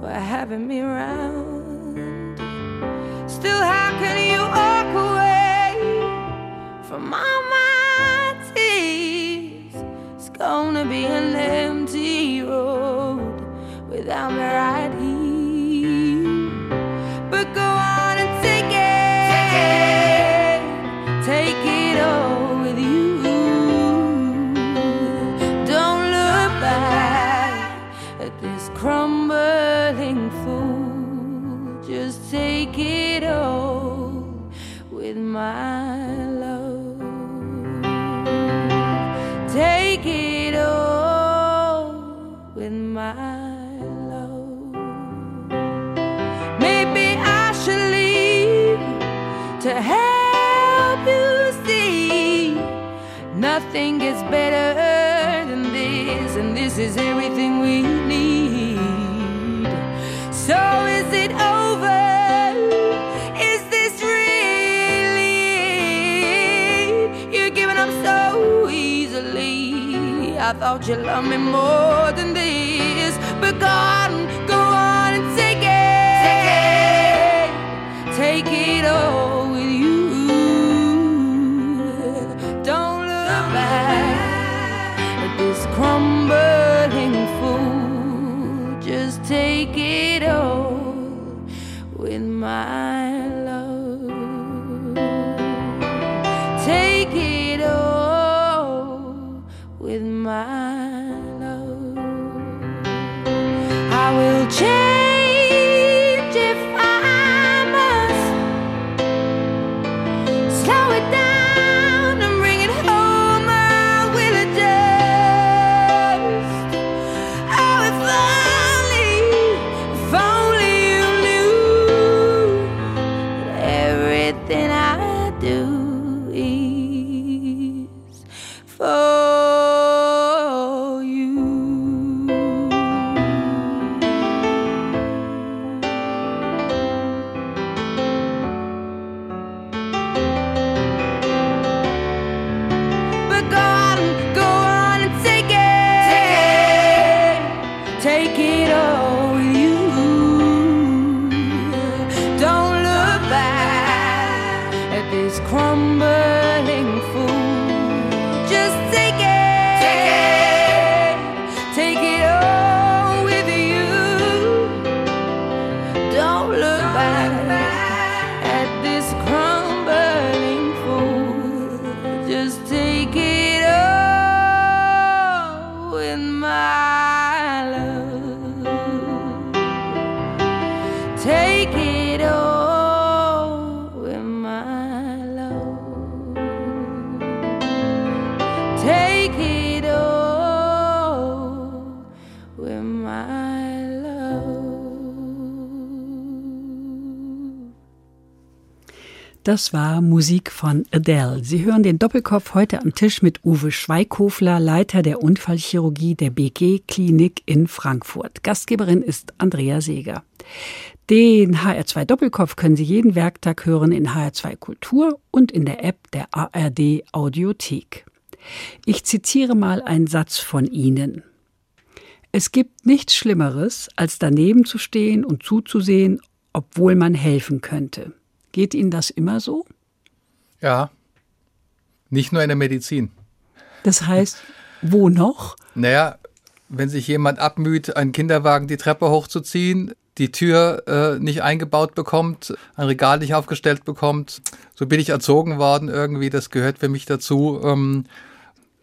having me around. Still, how can you away from all my tears? It's gonna be an empty road without me right here. But go on nothing gets better than this, and this is everything we need. So is it over? Is this really it? You're giving up so easily. I thought you loved me more than this, but go on, go on and take it, take it all with you. This crumbling fool. Just take it all with my take it all with my love. Das war Musik von Adele. Sie hören den Doppelkopf heute am Tisch mit Uwe Schweighofler, Leiter der Unfallchirurgie der BG Klinik in Frankfurt. Gastgeberin ist Andrea Seeger. Den HR2 Doppelkopf können Sie jeden Werktag hören in HR2 Kultur und in der App der ARD Audiothek. Ich zitiere mal einen Satz von Ihnen. Es gibt nichts Schlimmeres, als daneben zu stehen und zuzusehen, obwohl man helfen könnte. Geht Ihnen das immer so? Ja. Nicht nur in der Medizin. Das heißt, wo noch? Naja, wenn sich jemand abmüht, einen Kinderwagen die Treppe hochzuziehen, die Tür äh, nicht eingebaut bekommt, ein Regal nicht aufgestellt bekommt, so bin ich erzogen worden irgendwie, das gehört für mich dazu. Ähm,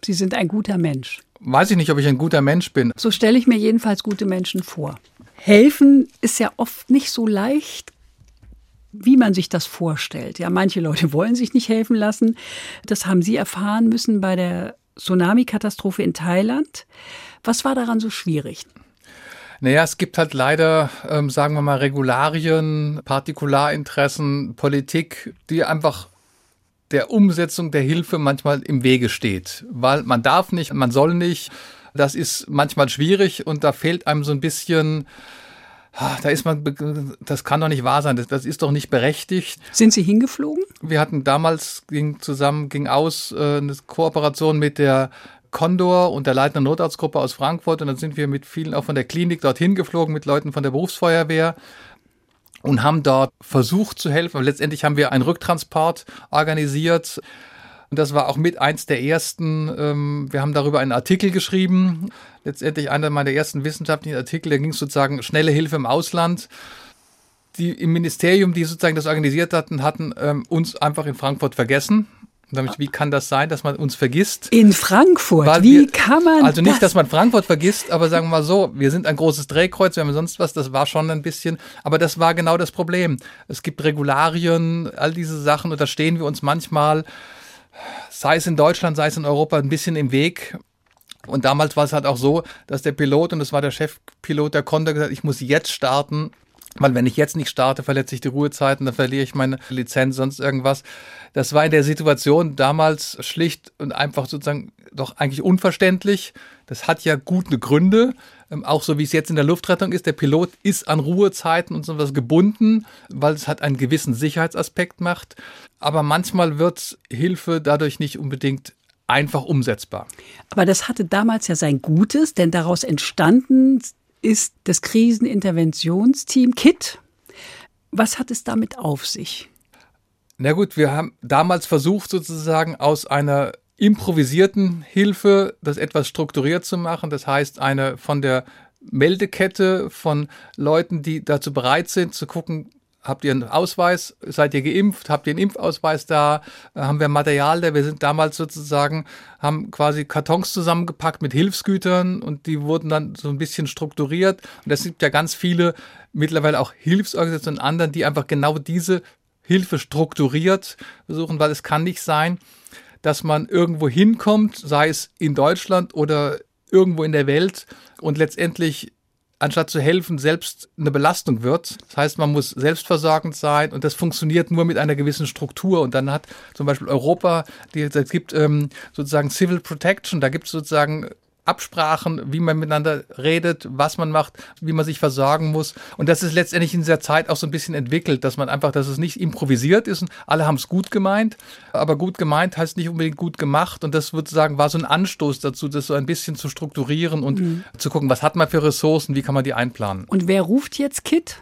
Sie sind ein guter Mensch. Weiß ich nicht, ob ich ein guter Mensch bin. So stelle ich mir jedenfalls gute Menschen vor. Helfen ist ja oft nicht so leicht, wie man sich das vorstellt. Ja, manche Leute wollen sich nicht helfen lassen. Das haben Sie erfahren müssen bei der Tsunami-Katastrophe in Thailand. Was war daran so schwierig? Naja, es gibt halt leider, ähm, sagen wir mal, Regularien, Partikularinteressen, Politik, die einfach der Umsetzung der Hilfe manchmal im Wege steht. Weil man darf nicht, man soll nicht. Das ist manchmal schwierig und da fehlt einem so ein bisschen Ah, da ist man, das kann doch nicht wahr sein, das, das, ist doch nicht berechtigt. Sind Sie hingeflogen? Wir hatten damals, ging zusammen, ging aus, äh, eine Kooperation mit der Condor und der leitenden Notarztgruppe aus Frankfurt und dann sind wir mit vielen auch von der Klinik dorthin geflogen, mit Leuten von der Berufsfeuerwehr und haben dort versucht zu helfen. letztendlich haben wir einen Rücktransport organisiert. Und das war auch mit eins der ersten. Ähm, wir haben darüber einen Artikel geschrieben letztendlich einer meiner ersten wissenschaftlichen Artikel, da ging es sozusagen schnelle Hilfe im Ausland. Die im Ministerium, die sozusagen das organisiert hatten, hatten ähm, uns einfach in Frankfurt vergessen. Wie kann das sein, dass man uns vergisst? In Frankfurt? Wie wir, kann man Also nicht, das? dass man Frankfurt vergisst, aber sagen wir mal so, wir sind ein großes Drehkreuz, wir haben sonst was, das war schon ein bisschen, aber das war genau das Problem. Es gibt Regularien, all diese Sachen und da stehen wir uns manchmal, sei es in Deutschland, sei es in Europa, ein bisschen im Weg. Und damals war es halt auch so, dass der Pilot, und das war der Chefpilot, der konnte gesagt, ich muss jetzt starten, weil wenn ich jetzt nicht starte, verletze ich die Ruhezeiten, dann verliere ich meine Lizenz, sonst irgendwas. Das war in der Situation damals schlicht und einfach sozusagen doch eigentlich unverständlich. Das hat ja gute Gründe, ähm, auch so wie es jetzt in der Luftrettung ist. Der Pilot ist an Ruhezeiten und sowas gebunden, weil es hat einen gewissen Sicherheitsaspekt macht. Aber manchmal wird Hilfe dadurch nicht unbedingt einfach umsetzbar. Aber das hatte damals ja sein Gutes, denn daraus entstanden ist das Kriseninterventionsteam KIT. Was hat es damit auf sich? Na gut, wir haben damals versucht, sozusagen aus einer improvisierten Hilfe das etwas strukturiert zu machen. Das heißt, eine von der Meldekette von Leuten, die dazu bereit sind, zu gucken, habt ihr einen Ausweis, seid ihr geimpft, habt ihr einen Impfausweis da, äh, haben wir Material da, wir sind damals sozusagen, haben quasi Kartons zusammengepackt mit Hilfsgütern und die wurden dann so ein bisschen strukturiert. Und es gibt ja ganz viele mittlerweile auch Hilfsorganisationen und anderen, die einfach genau diese Hilfe strukturiert versuchen, weil es kann nicht sein, dass man irgendwo hinkommt, sei es in Deutschland oder irgendwo in der Welt und letztendlich anstatt zu helfen, selbst eine Belastung wird. Das heißt, man muss selbstversorgend sein und das funktioniert nur mit einer gewissen Struktur. Und dann hat zum Beispiel Europa, die, es gibt ähm, sozusagen Civil Protection, da gibt es sozusagen Absprachen, wie man miteinander redet, was man macht, wie man sich versorgen muss. Und das ist letztendlich in dieser Zeit auch so ein bisschen entwickelt, dass man einfach, dass es nicht improvisiert ist und alle haben es gut gemeint. Aber gut gemeint heißt nicht unbedingt gut gemacht. Und das sozusagen war so ein Anstoß dazu, das so ein bisschen zu strukturieren und mhm. zu gucken, was hat man für Ressourcen, wie kann man die einplanen. Und wer ruft jetzt KIT?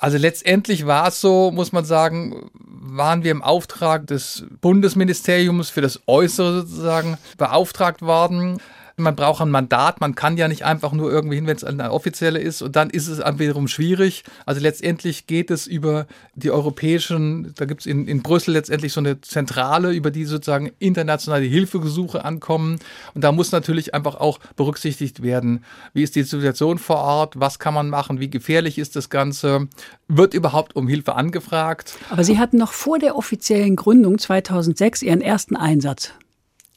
Also letztendlich war es so, muss man sagen, waren wir im Auftrag des Bundesministeriums für das Äußere sozusagen beauftragt worden. Man braucht ein Mandat, man kann ja nicht einfach nur irgendwie hin, wenn es eine offizielle ist und dann ist es wiederum schwierig. Also letztendlich geht es über die europäischen, da gibt es in, in Brüssel letztendlich so eine Zentrale, über die sozusagen internationale Hilfegesuche ankommen und da muss natürlich einfach auch berücksichtigt werden, wie ist die Situation vor Ort, was kann man machen, wie gefährlich ist das Ganze, wird überhaupt um Hilfe angefragt. Aber Sie hatten noch vor der offiziellen Gründung 2006 Ihren ersten Einsatz.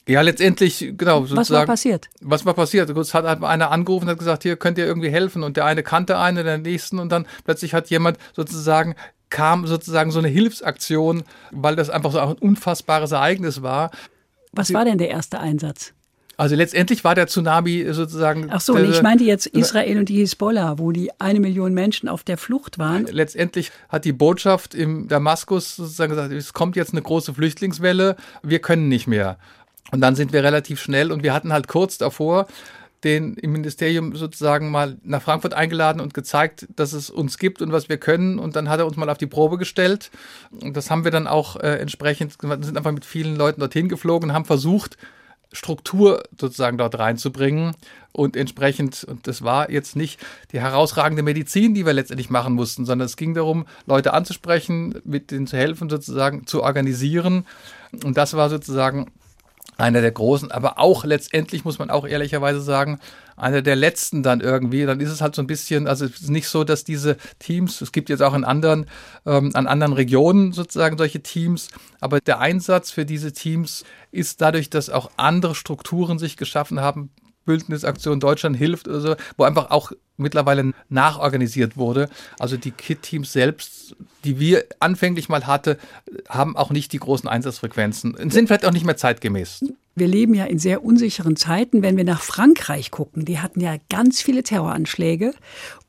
Ja, letztendlich, genau. Was war passiert? Was war passiert? Es hat einer angerufen und hat gesagt, hier könnt ihr irgendwie helfen und der eine kannte einen, der nächsten und dann plötzlich hat jemand sozusagen kam sozusagen so eine Hilfsaktion, weil das einfach so ein unfassbares Ereignis war. Was war denn der erste Einsatz? Also letztendlich war der Tsunami sozusagen. Ach so, ich meinte jetzt Israel und die Hisbollah, wo die eine Million Menschen auf der Flucht waren. Letztendlich hat die Botschaft im Damaskus sozusagen gesagt, es kommt jetzt eine große Flüchtlingswelle, wir können nicht mehr. Und dann sind wir relativ schnell und wir hatten halt kurz davor den im Ministerium sozusagen mal nach Frankfurt eingeladen und gezeigt, dass es uns gibt und was wir können. Und dann hat er uns mal auf die Probe gestellt. Und das haben wir dann auch äh, entsprechend, sind einfach mit vielen Leuten dorthin geflogen und haben versucht, Struktur sozusagen dort reinzubringen. Und entsprechend, und das war jetzt nicht die herausragende Medizin, die wir letztendlich machen mussten, sondern es ging darum, Leute anzusprechen, mit denen zu helfen, sozusagen zu organisieren. Und das war sozusagen einer der großen, aber auch letztendlich muss man auch ehrlicherweise sagen, einer der letzten dann irgendwie. Dann ist es halt so ein bisschen, also es ist nicht so, dass diese Teams, es gibt jetzt auch in anderen, ähm, an anderen Regionen sozusagen solche Teams, aber der Einsatz für diese Teams ist dadurch, dass auch andere Strukturen sich geschaffen haben, Bündnisaktion Deutschland hilft oder so, wo einfach auch mittlerweile nachorganisiert wurde. Also die KIT-Teams selbst, die wir anfänglich mal hatte, haben auch nicht die großen Einsatzfrequenzen und sind vielleicht auch nicht mehr zeitgemäß. Wir leben ja in sehr unsicheren Zeiten. Wenn wir nach Frankreich gucken, die hatten ja ganz viele Terroranschläge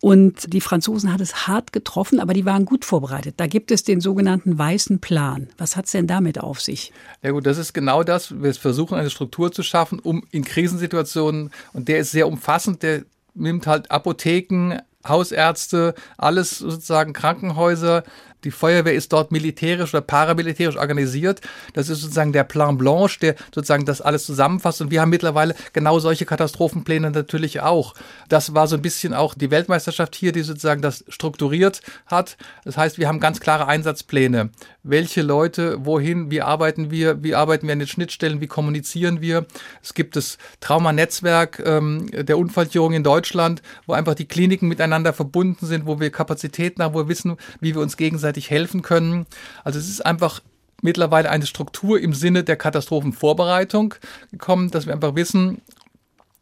und die Franzosen hat es hart getroffen, aber die waren gut vorbereitet. Da gibt es den sogenannten weißen Plan. Was hat es denn damit auf sich? Ja gut, das ist genau das. Wir versuchen eine Struktur zu schaffen, um in Krisensituationen, und der ist sehr umfassend, der nimmt halt Apotheken, Hausärzte, alles sozusagen Krankenhäuser, die Feuerwehr ist dort militärisch oder paramilitärisch organisiert. Das ist sozusagen der Plan Blanche, der sozusagen das alles zusammenfasst. Und wir haben mittlerweile genau solche Katastrophenpläne natürlich auch. Das war so ein bisschen auch die Weltmeisterschaft hier, die sozusagen das strukturiert hat. Das heißt, wir haben ganz klare Einsatzpläne. Welche Leute, wohin, wie arbeiten wir, wie arbeiten wir an den Schnittstellen, wie kommunizieren wir. Es gibt das Traumanetzwerk ähm, der Unfallchirurgie in Deutschland, wo einfach die Kliniken miteinander verbunden sind, wo wir Kapazitäten haben, wo wir wissen, wie wir uns gegenseitig gegenseitig helfen können. Also es ist einfach mittlerweile eine Struktur im Sinne der Katastrophenvorbereitung gekommen, dass wir einfach wissen,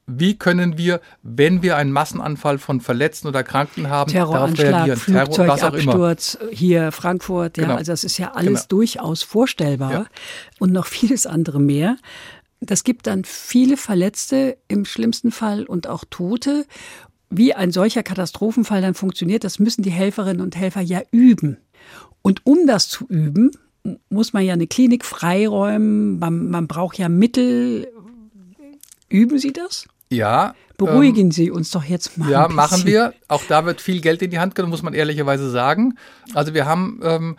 wie können wir, wenn wir einen Massenanfall von Verletzten oder Kranken haben, darauf reagieren? Flugzeugabsturz, hier Frankfurt, ja, genau. also das ist ja alles genau. durchaus vorstellbar ja. und noch vieles andere mehr. Das gibt dann viele Verletzte im schlimmsten Fall und auch Tote. Wie ein solcher Katastrophenfall dann funktioniert, das müssen die Helferinnen und Helfer ja üben. Und um das zu üben, muss man ja eine Klinik freiräumen, man, man braucht ja Mittel. Üben Sie das? Ja. Beruhigen ähm, Sie uns doch jetzt mal. Ja, machen wir. Auch da wird viel Geld in die Hand genommen, muss man ehrlicherweise sagen. Also wir haben ähm,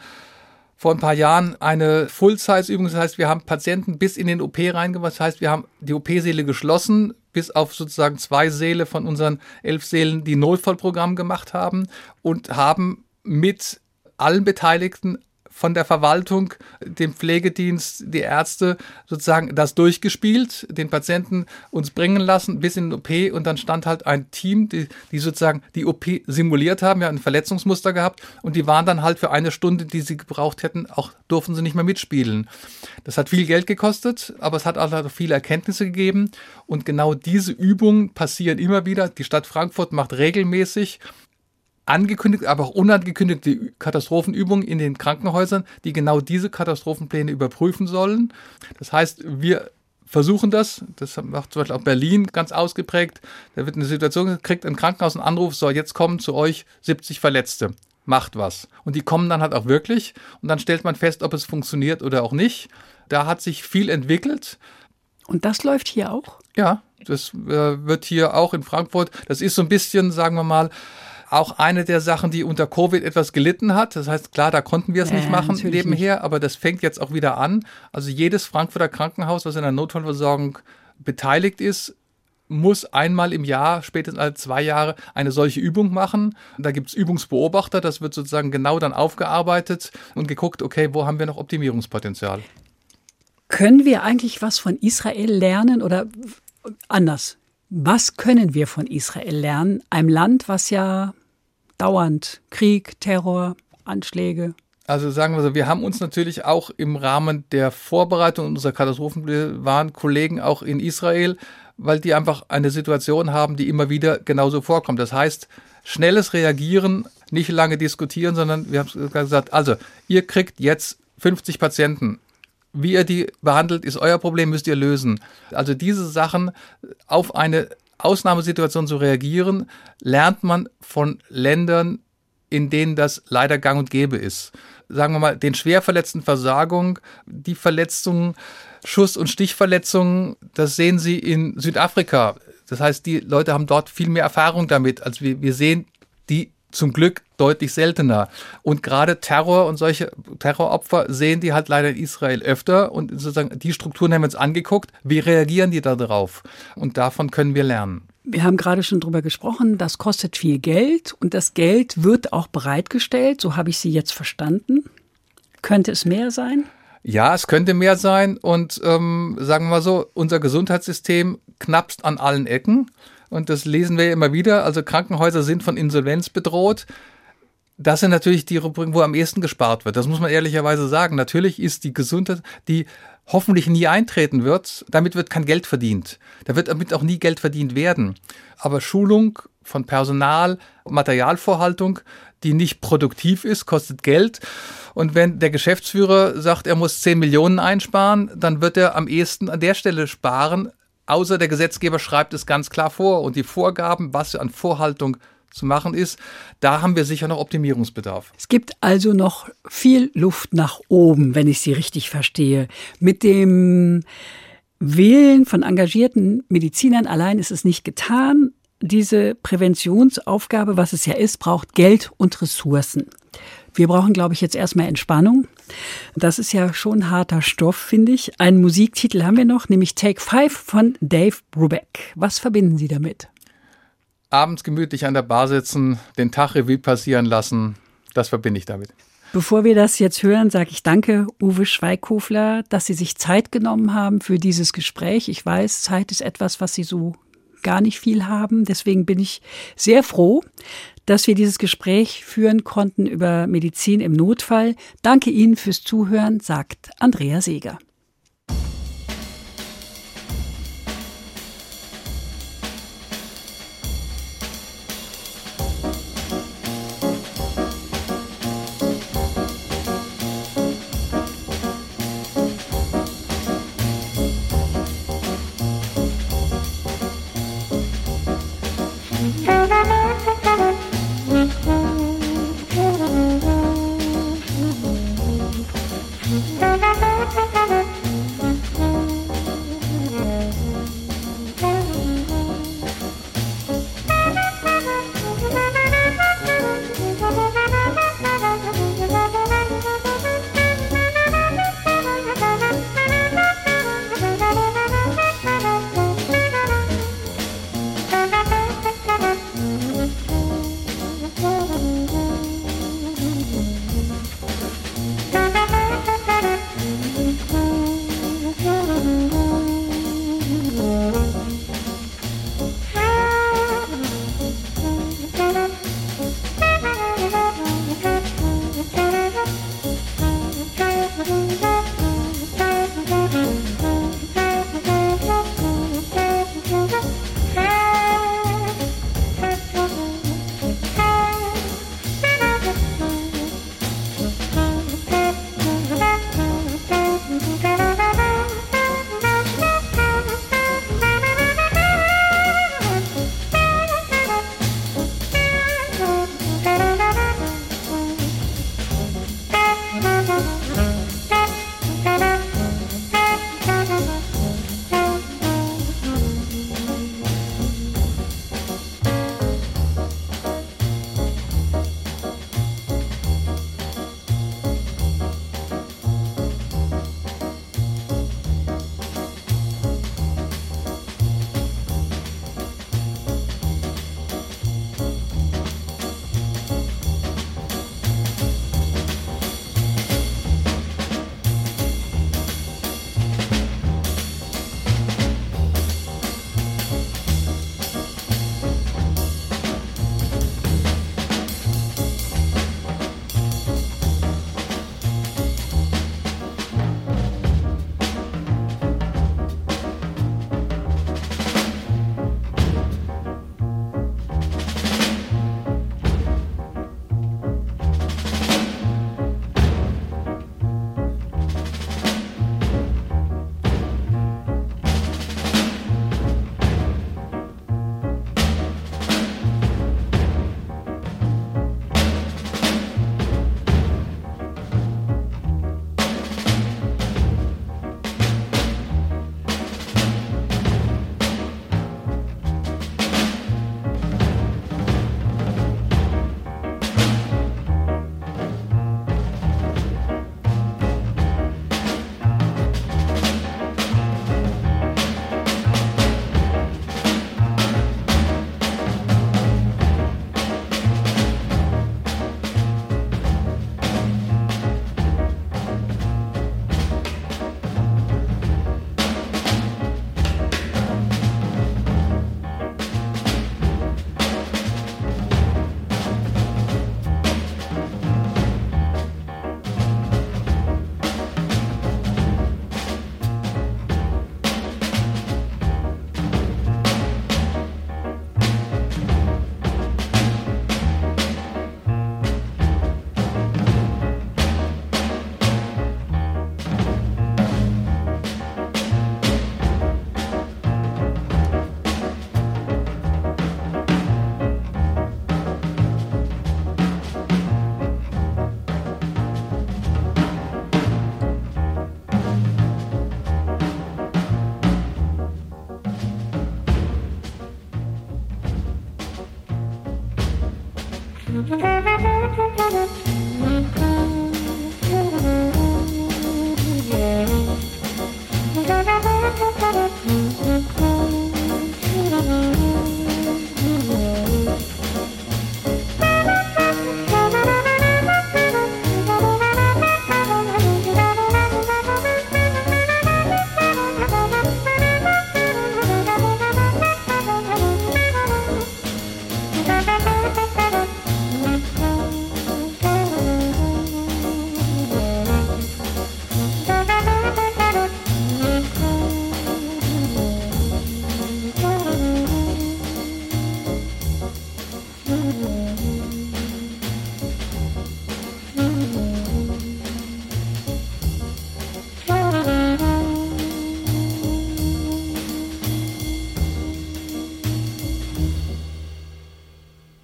vor ein paar Jahren eine Full-Size-Übung. Das heißt, wir haben Patienten bis in den OP reingemacht. Das heißt, wir haben die OP-Säle geschlossen, bis auf sozusagen zwei Säle von unseren elf Sälen, die Notfallprogramm gemacht haben und haben mit allen Beteiligten von der Verwaltung, dem Pflegedienst, die Ärzte sozusagen das durchgespielt, den Patienten uns bringen lassen bis in den OP und dann stand halt ein Team, die, die sozusagen die OP simuliert haben, ja ein Verletzungsmuster gehabt und die waren dann halt für eine Stunde, die sie gebraucht hätten, auch durften sie nicht mehr mitspielen. Das hat viel Geld gekostet, aber es hat auch viele Erkenntnisse gegeben und genau diese Übungen passieren immer wieder. Die Stadt Frankfurt macht regelmäßig angekündigt, aber auch unangekündigte Katastrophenübungen in den Krankenhäusern, die genau diese Katastrophenpläne überprüfen sollen. Das heißt, wir versuchen das. Das macht zum Beispiel auch Berlin ganz ausgeprägt. Da wird eine Situation, kriegt ein Krankenhaus einen Anruf, so jetzt kommen zu euch 70 Verletzte. Macht was. Und die kommen dann halt auch wirklich. Und dann stellt man fest, ob es funktioniert oder auch nicht. Da hat sich viel entwickelt. Und das läuft hier auch? Ja, das äh, wird hier auch in Frankfurt. Das ist so ein bisschen, sagen wir mal, auch eine der Sachen, die unter Covid etwas gelitten hat. Das heißt, klar, da konnten wir es ja, nicht machen nebenher, nicht. aber das fängt jetzt auch wieder an. Also jedes Frankfurter Krankenhaus, was in der Notfallversorgung beteiligt ist, muss einmal im Jahr, spätestens alle zwei Jahre, eine solche Übung machen. Da gibt es Übungsbeobachter, das wird sozusagen genau dann aufgearbeitet und geguckt, okay, wo haben wir noch Optimierungspotenzial. Können wir eigentlich was von Israel lernen oder anders? Was können wir von Israel lernen? Einem Land, was ja dauernd Krieg, Terror, Anschläge. Also sagen wir so, wir haben uns natürlich auch im Rahmen der Vorbereitung unserer Katastrophen waren Kollegen auch in Israel, weil die einfach eine Situation haben, die immer wieder genauso vorkommt. Das heißt, schnelles Reagieren nicht lange diskutieren, sondern wir haben gesagt, also ihr kriegt jetzt 50 Patienten. Wie ihr die behandelt, ist euer Problem, müsst ihr lösen. Also diese Sachen auf eine Ausnahmesituation zu reagieren, lernt man von Ländern, in denen das leider gang und gäbe ist. Sagen wir mal, den schwerverletzten Versagung, die Verletzungen, Schuss- und Stichverletzungen, das sehen Sie in Südafrika. Das heißt, die Leute haben dort viel mehr Erfahrung damit, als wir, wir sehen die zum Glück deutlich seltener. Und gerade Terror und solche Terroropfer sehen die halt leider in Israel öfter. Und sozusagen die Strukturen haben wir uns angeguckt. Wie reagieren die da drauf? Und davon können wir lernen. Wir haben gerade schon drüber gesprochen, das kostet viel Geld und das Geld wird auch bereitgestellt, so habe ich Sie jetzt verstanden. Könnte es mehr sein? Ja, es könnte mehr sein und ähm, sagen wir mal so, unser Gesundheitssystem knappst an allen Ecken und das lesen wir immer wieder. Also Krankenhäuser sind von Insolvenz bedroht. Das sind natürlich die Rubriken, wo am ehesten gespart wird. Das muss man ehrlicherweise sagen. Natürlich ist die Gesundheit, die hoffentlich nie eintreten wird, damit wird kein Geld verdient. Da wird damit auch nie Geld verdient werden. Aber Schulung von Personal, Materialvorhaltung, die nicht produktiv ist, kostet Geld. Und wenn der Geschäftsführer sagt, er muss 10 Millionen einsparen, dann wird er am ehesten an der Stelle sparen. Außer der Gesetzgeber schreibt es ganz klar vor. Und die Vorgaben, was an Vorhaltung zu machen ist, da haben wir sicher noch Optimierungsbedarf. Es gibt also noch viel Luft nach oben, wenn ich Sie richtig verstehe. Mit dem Willen von engagierten Medizinern allein ist es nicht getan. Diese Präventionsaufgabe, was es ja ist, braucht Geld und Ressourcen. Wir brauchen, glaube ich, jetzt erstmal Entspannung. Das ist ja schon harter Stoff, finde ich. Einen Musiktitel haben wir noch, nämlich Take Five von Dave Brubeck. Was verbinden Sie damit? abends gemütlich an der Bar sitzen, den Tag Revue passieren lassen, das verbinde ich damit. Bevor wir das jetzt hören, sage ich danke, Uwe Schweighofler, dass Sie sich Zeit genommen haben für dieses Gespräch. Ich weiß, Zeit ist etwas, was Sie so gar nicht viel haben. Deswegen bin ich sehr froh, dass wir dieses Gespräch führen konnten über Medizin im Notfall. Danke Ihnen fürs Zuhören, sagt Andrea Seeger.